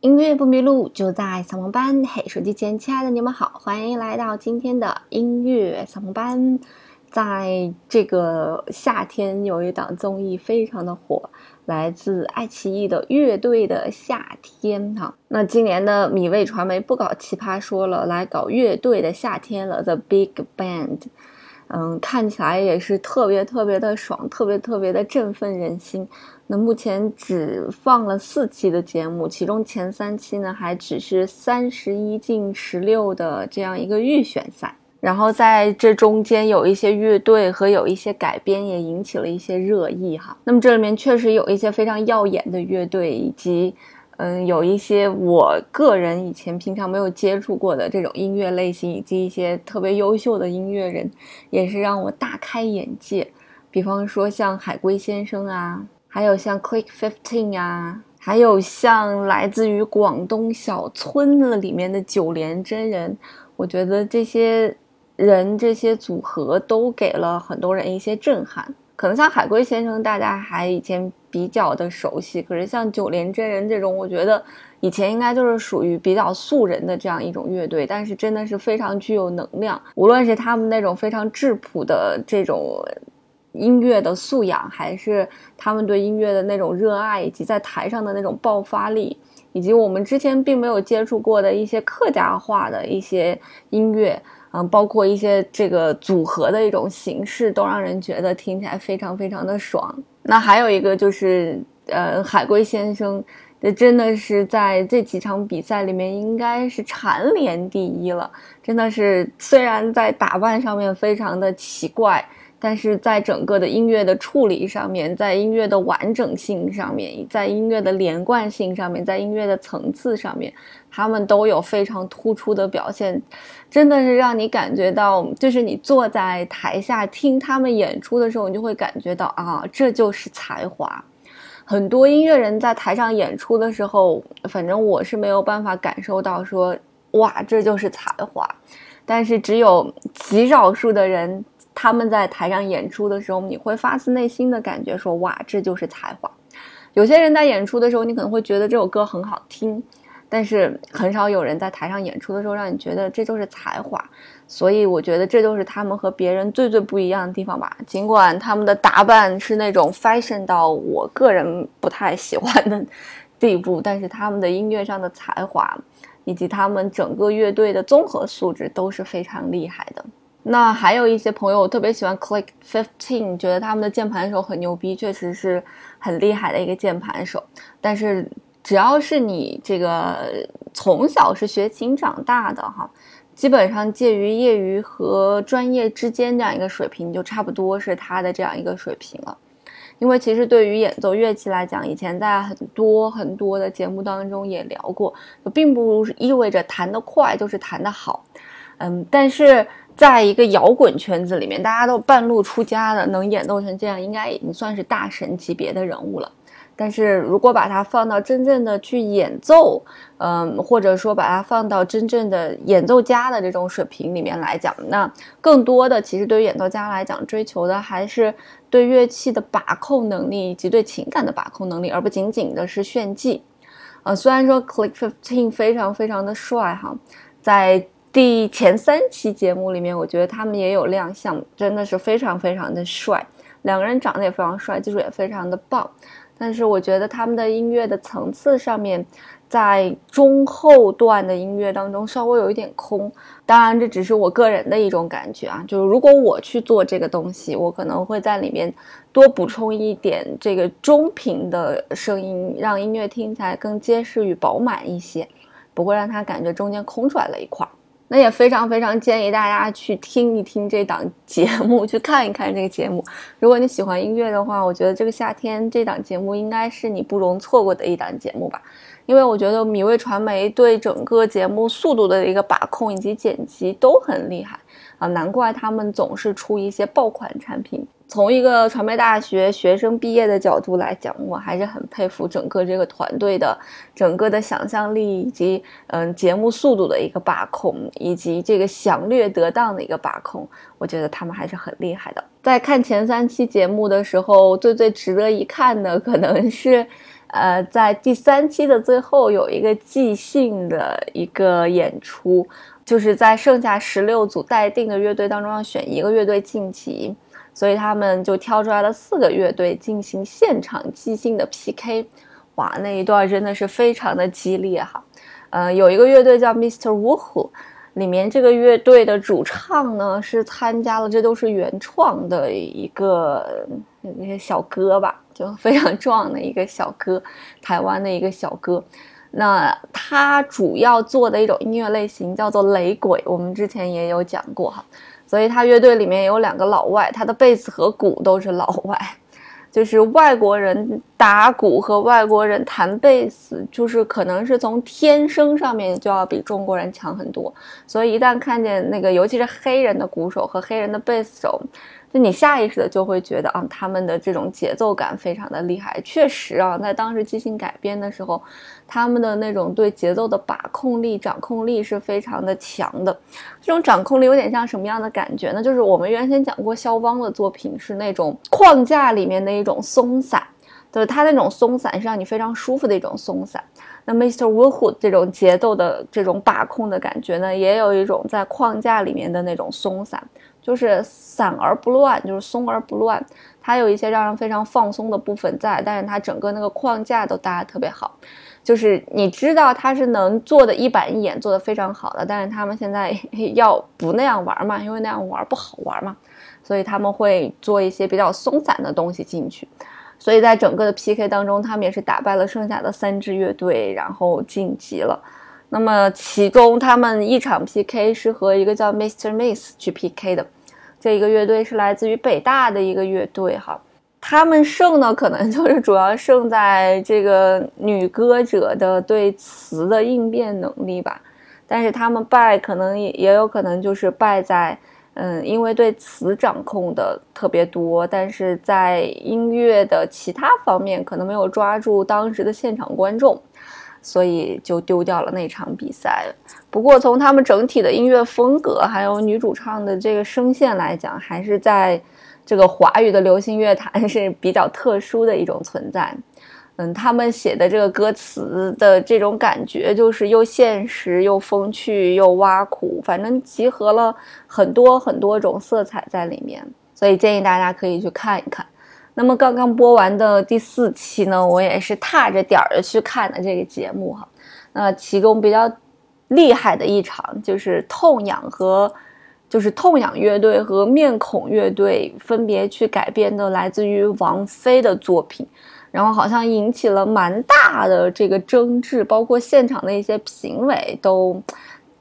音乐不迷路，就在扫盲班。嘿，手机前亲爱的你们好，欢迎来到今天的音乐扫盲班。在这个夏天，有一档综艺非常的火，来自爱奇艺的《乐队的夏天》哈。那今年的米味传媒不搞奇葩说了，来搞乐队的夏天了，The Big Band。嗯，看起来也是特别特别的爽，特别特别的振奋人心。那目前只放了四期的节目，其中前三期呢还只是三十一进十六的这样一个预选赛。然后在这中间有一些乐队和有一些改编也引起了一些热议哈。那么这里面确实有一些非常耀眼的乐队以及。嗯，有一些我个人以前平常没有接触过的这种音乐类型，以及一些特别优秀的音乐人，也是让我大开眼界。比方说像海龟先生啊，还有像 Click Fifteen 啊，还有像来自于广东小村子里面的九连真人。我觉得这些人这些组合都给了很多人一些震撼。可能像海龟先生，大家还以前。比较的熟悉，可是像九连真人这种，我觉得以前应该就是属于比较素人的这样一种乐队，但是真的是非常具有能量。无论是他们那种非常质朴的这种音乐的素养，还是他们对音乐的那种热爱，以及在台上的那种爆发力，以及我们之前并没有接触过的一些客家话的一些音乐，嗯，包括一些这个组合的一种形式，都让人觉得听起来非常非常的爽。那还有一个就是，呃，海龟先生，这真的是在这几场比赛里面应该是蝉联第一了。真的是，虽然在打扮上面非常的奇怪，但是在整个的音乐的处理上面，在音乐的完整性上面，在音乐的连贯性上面，在音乐的层次上面，他们都有非常突出的表现。真的是让你感觉到，就是你坐在台下听他们演出的时候，你就会感觉到啊，这就是才华。很多音乐人在台上演出的时候，反正我是没有办法感受到说，哇，这就是才华。但是只有极少数的人，他们在台上演出的时候，你会发自内心的感觉说，哇，这就是才华。有些人在演出的时候，你可能会觉得这首歌很好听，但是很少有人在台上演出的时候让你觉得这就是才华。所以我觉得这就是他们和别人最最不一样的地方吧。尽管他们的打扮是那种 fashion 到我个人不太喜欢的地步，但是他们的音乐上的才华。以及他们整个乐队的综合素质都是非常厉害的。那还有一些朋友特别喜欢 Click Fifteen，觉得他们的键盘手很牛逼，确实是很厉害的一个键盘手。但是只要是你这个从小是学琴长大的哈，基本上介于业余和专业之间这样一个水平，就差不多是他的这样一个水平了。因为其实对于演奏乐器来讲，以前在很多很多的节目当中也聊过，并不意味着弹得快就是弹得好，嗯，但是在一个摇滚圈子里面，大家都半路出家的，能演奏成这样，应该已经算是大神级别的人物了。但是如果把它放到真正的去演奏，嗯，或者说把它放到真正的演奏家的这种水平里面来讲，那更多的其实对于演奏家来讲，追求的还是对乐器的把控能力以及对情感的把控能力，而不仅仅的是炫技。呃，虽然说 Click Fifteen 非常非常的帅哈，在第前三期节目里面，我觉得他们也有亮相，真的是非常非常的帅，两个人长得也非常帅，技术也非常的棒。但是我觉得他们的音乐的层次上面，在中后段的音乐当中稍微有一点空。当然，这只是我个人的一种感觉啊。就是如果我去做这个东西，我可能会在里面多补充一点这个中频的声音，让音乐听起来更结实与饱满一些，不会让它感觉中间空出来了一块。那也非常非常建议大家去听一听这档 节目，去看一看这个节目。如果你喜欢音乐的话，我觉得这个夏天这档节目应该是你不容错过的一档节目吧。因为我觉得米味传媒对整个节目速度的一个把控以及剪辑都很厉害啊，难怪他们总是出一些爆款产品。从一个传媒大学学生毕业的角度来讲，我还是很佩服整个这个团队的整个的想象力，以及嗯节目速度的一个把控，以及这个详略得当的一个把控，我觉得他们还是很厉害的。在看前三期节目的时候，最最值得一看的可能是，呃，在第三期的最后有一个即兴的一个演出，就是在剩下十六组待定的乐队当中要选一个乐队晋级，所以他们就挑出来了四个乐队进行现场即兴的 PK。哇，那一段真的是非常的激烈哈。呃，有一个乐队叫 Mr. Woohoo，里面这个乐队的主唱呢是参加了，这都是原创的一个那些小哥吧，就非常壮的一个小哥，台湾的一个小哥。那他主要做的一种音乐类型叫做雷鬼，我们之前也有讲过哈。所以他乐队里面有两个老外，他的贝斯和鼓都是老外。就是外国人打鼓和外国人弹贝斯，就是可能是从天生上面就要比中国人强很多，所以一旦看见那个，尤其是黑人的鼓手和黑人的贝斯手。就你下意识的就会觉得啊，他们的这种节奏感非常的厉害。确实啊，在当时即兴改编的时候，他们的那种对节奏的把控力、掌控力是非常的强的。这种掌控力有点像什么样的感觉呢？就是我们原先讲过肖邦的作品是那种框架里面的一种松散，就是他那种松散是让你非常舒服的一种松散。那 Mr. Woohoo 这种节奏的这种把控的感觉呢，也有一种在框架里面的那种松散。就是散而不乱，就是松而不乱。它有一些让人非常放松的部分在，但是它整个那个框架都搭得特别好。就是你知道他是能做的一板一眼，做得非常好的。但是他们现在 要不那样玩嘛，因为那样玩不好玩嘛，所以他们会做一些比较松散的东西进去。所以在整个的 PK 当中，他们也是打败了剩下的三支乐队，然后晋级了。那么其中他们一场 PK 是和一个叫 Mr. Miss 去 PK 的。这一个乐队是来自于北大的一个乐队哈，他们胜呢，可能就是主要胜在这个女歌者的对词的应变能力吧，但是他们败可能也也有可能就是败在，嗯，因为对词掌控的特别多，但是在音乐的其他方面可能没有抓住当时的现场观众。所以就丢掉了那场比赛。不过从他们整体的音乐风格，还有女主唱的这个声线来讲，还是在这个华语的流行乐坛 是比较特殊的一种存在。嗯，他们写的这个歌词的这种感觉，就是又现实又风趣又挖苦，反正集合了很多很多种色彩在里面。所以建议大家可以去看一看。那么刚刚播完的第四期呢，我也是踏着点儿的去看的这个节目哈。那其中比较厉害的一场就是痛仰和就是痛仰乐队和面孔乐队分别去改编的来自于王菲的作品，然后好像引起了蛮大的这个争执，包括现场的一些评委都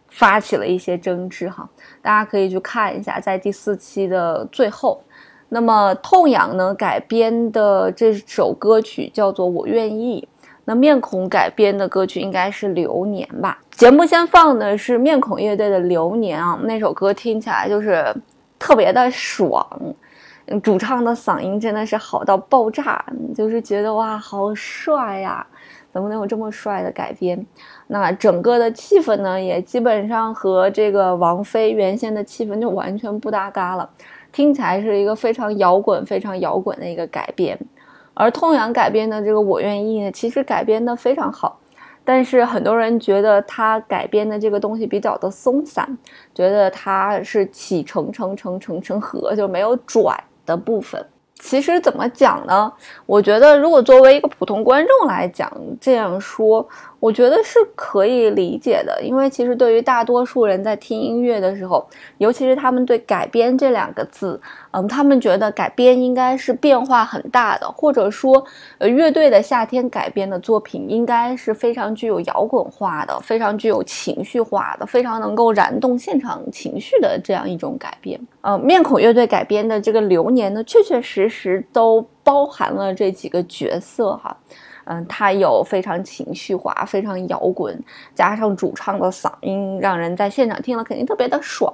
发起了一些争执哈。大家可以去看一下，在第四期的最后。那么痛仰呢改编的这首歌曲叫做《我愿意》，那面孔改编的歌曲应该是《流年》吧？节目先放的是面孔乐队的《流年》啊，那首歌听起来就是特别的爽，主唱的嗓音真的是好到爆炸，就是觉得哇，好帅呀！怎么能有这么帅的改编？那整个的气氛呢，也基本上和这个王菲原先的气氛就完全不搭嘎了。听起来是一个非常摇滚、非常摇滚的一个改编，而痛痒改编的这个《我愿意》呢，其实改编的非常好，但是很多人觉得他改编的这个东西比较的松散，觉得它是起承承承承承合，就没有转的部分。其实怎么讲呢？我觉得如果作为一个普通观众来讲，这样说。我觉得是可以理解的，因为其实对于大多数人在听音乐的时候，尤其是他们对“改编”这两个字，嗯，他们觉得改编应该是变化很大的，或者说，呃，乐队的夏天改编的作品应该是非常具有摇滚化的，非常具有情绪化的，非常能够燃动现场情绪的这样一种改编。呃，面孔乐队改编的这个《流年》呢，确确实实都包含了这几个角色哈。嗯，它有非常情绪化、非常摇滚，加上主唱的嗓音，让人在现场听了肯定特别的爽。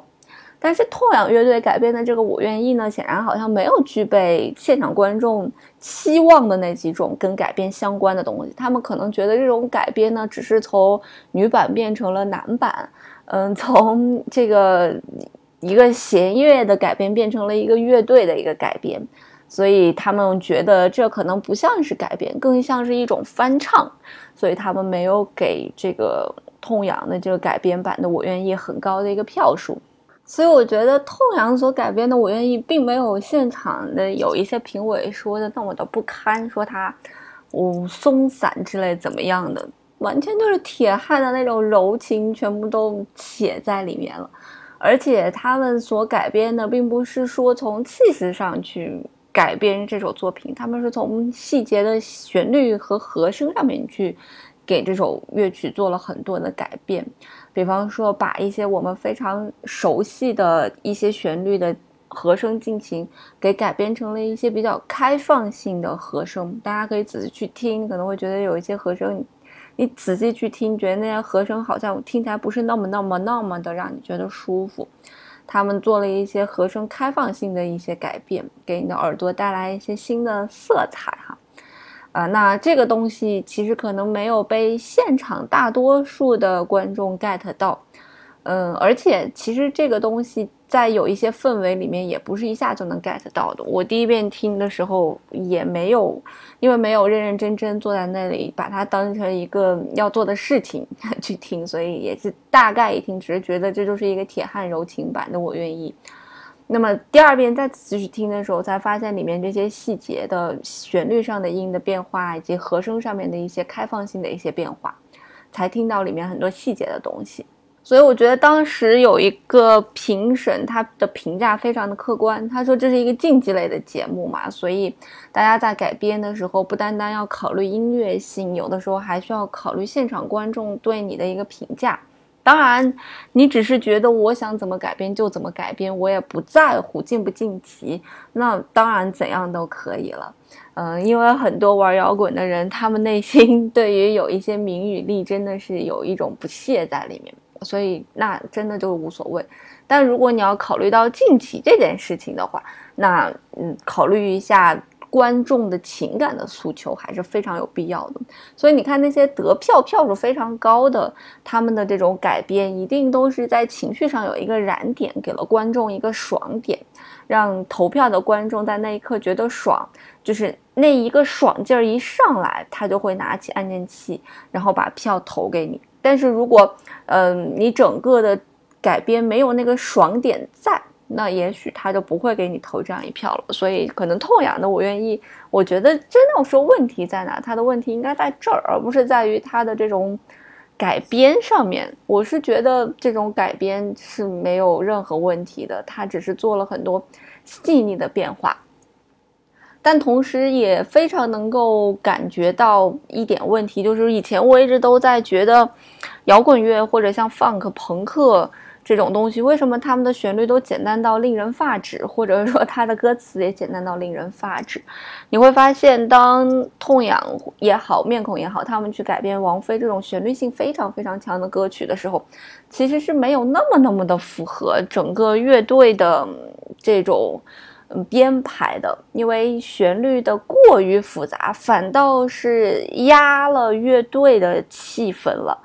但是痛仰乐队改编的这个《我愿意》呢，显然好像没有具备现场观众期望的那几种跟改编相关的东西。他们可能觉得这种改编呢，只是从女版变成了男版，嗯，从这个一个弦乐的改编变成了一个乐队的一个改编。所以他们觉得这可能不像是改编，更像是一种翻唱，所以他们没有给这个痛仰的这个改编版的《我愿意》很高的一个票数。所以我觉得痛仰所改编的《我愿意》并没有现场的有一些评委说的那么的不堪，说他哦松散之类怎么样的，完全就是铁汉的那种柔情全部都写在里面了。而且他们所改编的并不是说从气势上去。改编这首作品，他们是从细节的旋律和和声上面去给这首乐曲做了很多的改变，比方说把一些我们非常熟悉的一些旋律的和声进行给改编成了一些比较开放性的和声，大家可以仔细去听，可能会觉得有一些和声，你仔细去听，觉得那些和声好像听起来不是那么那么那么的让你觉得舒服。他们做了一些和声开放性的一些改变，给你的耳朵带来一些新的色彩哈，啊，那这个东西其实可能没有被现场大多数的观众 get 到。嗯，而且其实这个东西在有一些氛围里面也不是一下就能 get 到的。我第一遍听的时候也没有，因为没有认认真真坐在那里把它当成一个要做的事情 去听，所以也是大概一听，只是觉得这就是一个铁汉柔情版的《我愿意》。那么第二遍再仔细去听的时候，才发现里面这些细节的旋律上的音的变化，以及和声上面的一些开放性的一些变化，才听到里面很多细节的东西。所以我觉得当时有一个评审，他的评价非常的客观。他说这是一个竞技类的节目嘛，所以大家在改编的时候，不单单要考虑音乐性，有的时候还需要考虑现场观众对你的一个评价。当然，你只是觉得我想怎么改编就怎么改编，我也不在乎晋不晋级，那当然怎样都可以了。嗯，因为很多玩摇滚的人，他们内心 对于有一些名与利，真的是有一种不屑在里面。所以那真的就无所谓，但如果你要考虑到近期这件事情的话，那嗯，考虑一下观众的情感的诉求还是非常有必要的。所以你看那些得票票数非常高的，他们的这种改编一定都是在情绪上有一个燃点，给了观众一个爽点，让投票的观众在那一刻觉得爽，就是那一个爽劲儿一上来，他就会拿起按键器，然后把票投给你。但是如果，嗯，你整个的改编没有那个爽点在，那也许他就不会给你投这样一票了。所以可能痛痒的我愿意，我觉得真要说问题在哪，他的问题应该在这儿，而不是在于他的这种改编上面。我是觉得这种改编是没有任何问题的，他只是做了很多细腻的变化。但同时也非常能够感觉到一点问题，就是以前我一直都在觉得，摇滚乐或者像 funk、朋克这种东西，为什么他们的旋律都简单到令人发指，或者说他的歌词也简单到令人发指？你会发现，当痛痒也好，面孔也好，他们去改编王菲这种旋律性非常非常强的歌曲的时候，其实是没有那么那么的符合整个乐队的这种。编排的，因为旋律的过于复杂，反倒是压了乐队的气氛了。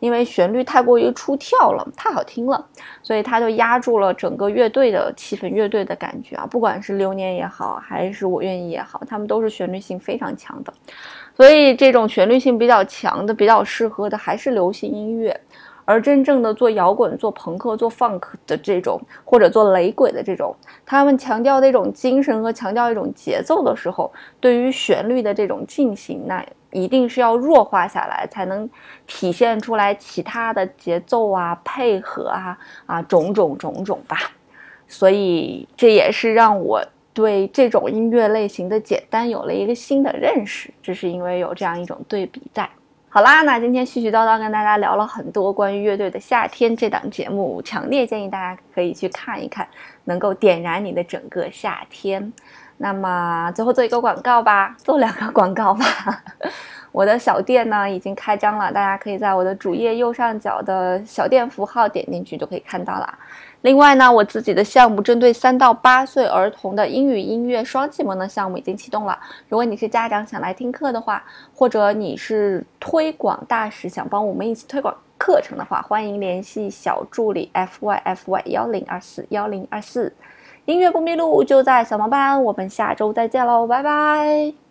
因为旋律太过于出跳了，太好听了，所以它就压住了整个乐队的气氛，乐队的感觉啊。不管是流年也好，还是我愿意也好，他们都是旋律性非常强的。所以这种旋律性比较强的，比较适合的还是流行音乐。而真正的做摇滚、做朋克、做 funk 的这种，或者做雷鬼的这种，他们强调那种精神和强调一种节奏的时候，对于旋律的这种进行，那一定是要弱化下来，才能体现出来其他的节奏啊、配合啊啊种种种种吧。所以这也是让我对这种音乐类型的简单有了一个新的认识，这是因为有这样一种对比在。好啦，那今天絮絮叨叨跟大家聊了很多关于乐队的夏天这档节目，强烈建议大家可以去看一看，能够点燃你的整个夏天。那么最后做一个广告吧，做两个广告吧。我的小店呢已经开张了，大家可以在我的主页右上角的小店符号点进去就可以看到了。另外呢，我自己的项目针对三到八岁儿童的英语音乐双启蒙的项目已经启动了。如果你是家长想来听课的话，或者你是推广大使想帮我们一起推广课程的话，欢迎联系小助理 f y f y 幺零二四幺零二四。音乐不迷路就在扫盲班，我们下周再见喽，拜拜。